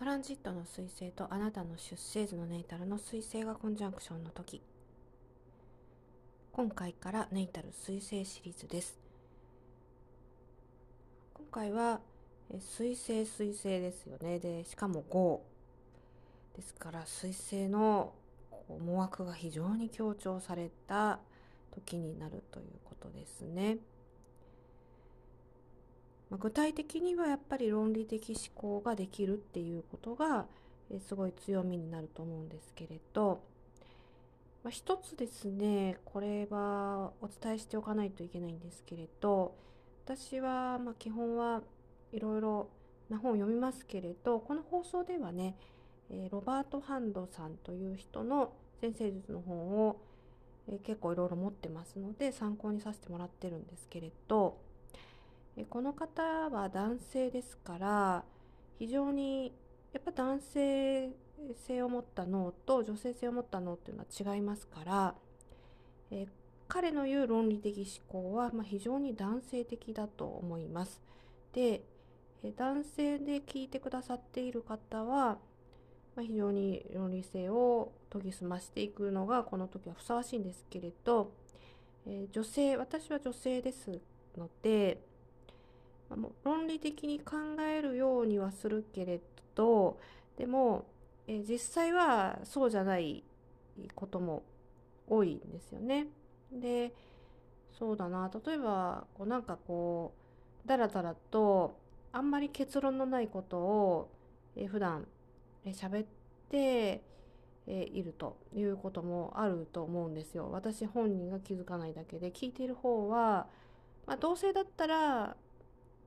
トランジットの彗星とあなたの出生図のネイタルの彗星がコンジャンクションの時。今回からネイタル彗星シリーズです。今回は彗星彗星ですよね。でしかも5ですから彗星の思惑が非常に強調された時になるということですね。ま、具体的にはやっぱり論理的思考ができるっていうことがえすごい強みになると思うんですけれど、まあ、一つですねこれはお伝えしておかないといけないんですけれど私はま基本はいろいろな本を読みますけれどこの放送ではねえロバート・ハンドさんという人の先生術の本をえ結構いろいろ持ってますので参考にさせてもらってるんですけれどこの方は男性ですから非常にやっぱ男性性を持った脳と女性性を持った脳っていうのは違いますから、え彼の言う論理的思考は、ま、非常に男性的だと思います。で、え男性で聞いてくださっている方は、ま、非常に論理性を研ぎ澄ましていくのがこの時はふさわしいんですけれど、え女性私は女性ですので論理的に考えるようにはするけれどでも、え実際はそうじゃないことも多いんですよね。でそうだな例えばこうなんかこうだらだらとあんまり結論のないことを、え普段喋っているということもあると思うんですよ。私本人が気づかないだけで聞いている方は、まあ、同性だったら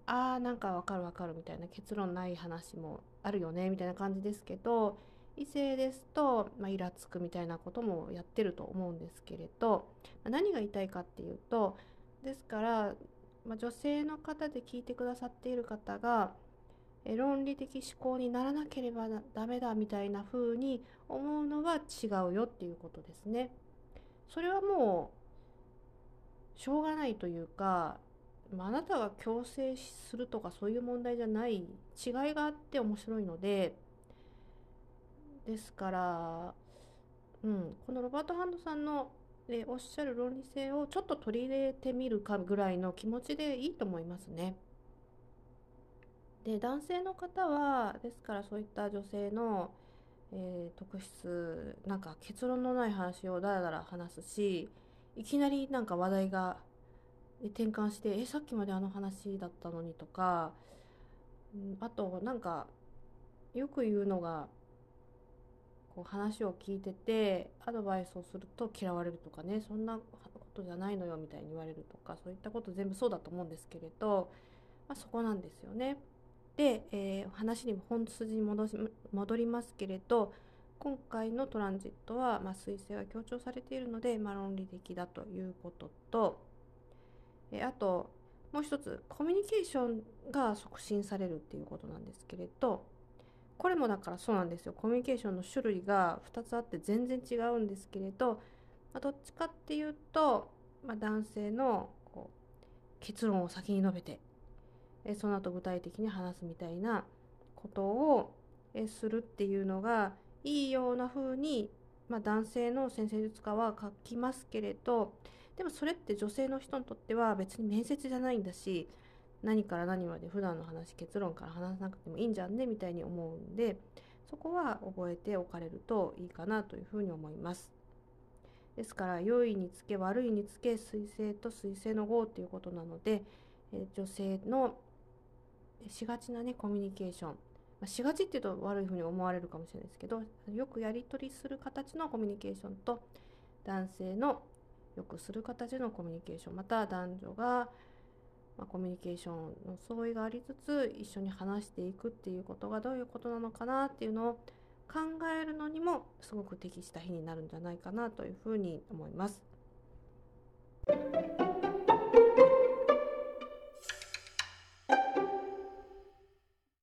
あーなんかわかるわかるみたいな結論ない話もあるよねみたいな感じですけど異性ですと、まあ、イラつくみたいなこともやってると思うんですけれど、ま、何が言いたいかっていうとですから、まあ、女性の方で聞いてくださっている方が論理的思考にならなければダメだみたいな風に思うのは違うよっていうことですね。それはもうしょうがないというかあ、あなたが強制するとかそういう問題じゃない違いがあって面白いのでですから、うん、このロバート・ハンドさんのえおっしゃる論理性をちょっと取り入れてみるかぐらいの気持ちでいいと思いますね。で男性の方はですからそういった女性の、えー、特質なんか結論のない話をだらだら話すしいきなりなんか話題が転換してえさっきまであの話だったのにとか、うん、あとなんかよく言うのがこう話を聞いててアドバイスをすると嫌われるとかねそんなことじゃないのよみたいに言われるとかそういったこと全部そうだと思うんですけれど、まあ、そこなんですよね。で、えー、話に本筋に戻し戻りますけれど今回のトランジットは、まあ、彗星が強調されているので、まあ、論理的だということとえあともう一つコミュニケーションが促進されるっていうことなんですけれどこれもだからそうなんですよ。コミュニケーションの種類が2つあって全然違うんですけれど、まあ、どっちかっていうと、まあ、男性のこう結論を先に述べてえその後具体的に話すみたいなことをえするっていうのがいいような風に、まあ、男性の先生術家は書きますけれどでもそれって女性の人にとっては別に面接じゃないんだし何から何まで普段の話結論から話さなくてもいいんじゃんねみたいに思うんでそこは覚えておかれるといいかなというふうに思います。ですから良いにつけ悪いにつけ水星と水星の号ということなので、え女性のしがちなねコミュニケーション、ま、しがちっていうと悪いふうに思われるかもしれないですけどよくやり取りする形のコミュニケーションと男性のよくする形のコミュニケーションまた男女が、まあ、コミュニケーションの相違がありつつ一緒に話していくっていうことがどういうことなのかなっていうのを考えるのにもすごく適した日になるんじゃないかなというふうに思います。